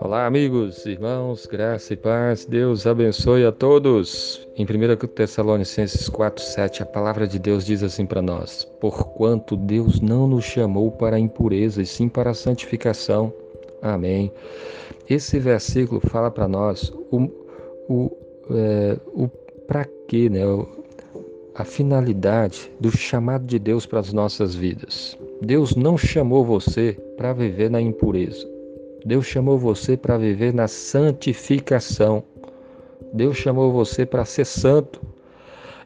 Olá, amigos, irmãos, graça e paz, Deus abençoe a todos. Em 1 Tessalonicenses 4,7, a palavra de Deus diz assim para nós: Porquanto Deus não nos chamou para a impureza, e sim para a santificação. Amém. Esse versículo fala para nós o, o, é, o para quê, né? A finalidade do chamado de Deus para as nossas vidas. Deus não chamou você para viver na impureza. Deus chamou você para viver na santificação. Deus chamou você para ser santo.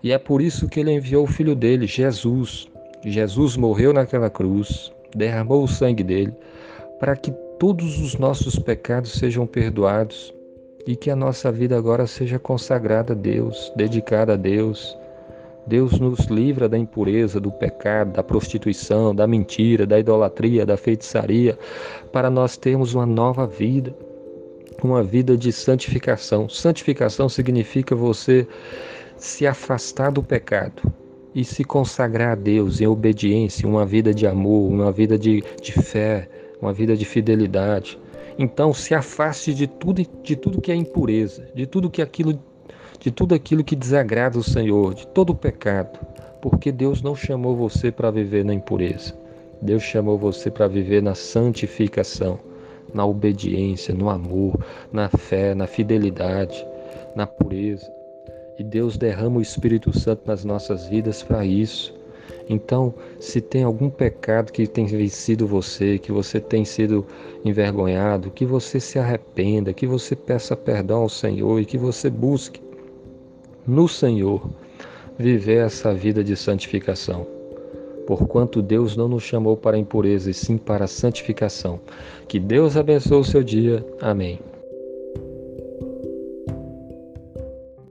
E é por isso que ele enviou o filho dele, Jesus. Jesus morreu naquela cruz, derramou o sangue dele, para que todos os nossos pecados sejam perdoados e que a nossa vida agora seja consagrada a Deus, dedicada a Deus. Deus nos livra da impureza, do pecado, da prostituição, da mentira, da idolatria, da feitiçaria, para nós termos uma nova vida, uma vida de santificação. Santificação significa você se afastar do pecado e se consagrar a Deus em obediência, uma vida de amor, uma vida de, de fé, uma vida de fidelidade. Então se afaste de tudo, de tudo que é impureza, de tudo que é aquilo de tudo aquilo que desagrada o Senhor, de todo o pecado, porque Deus não chamou você para viver na impureza. Deus chamou você para viver na santificação, na obediência, no amor, na fé, na fidelidade, na pureza. E Deus derrama o Espírito Santo nas nossas vidas para isso. Então, se tem algum pecado que tem vencido você, que você tem sido envergonhado, que você se arrependa, que você peça perdão ao Senhor e que você busque no Senhor viver essa vida de santificação. Porquanto Deus não nos chamou para impureza, e sim para santificação. Que Deus abençoe o seu dia. Amém.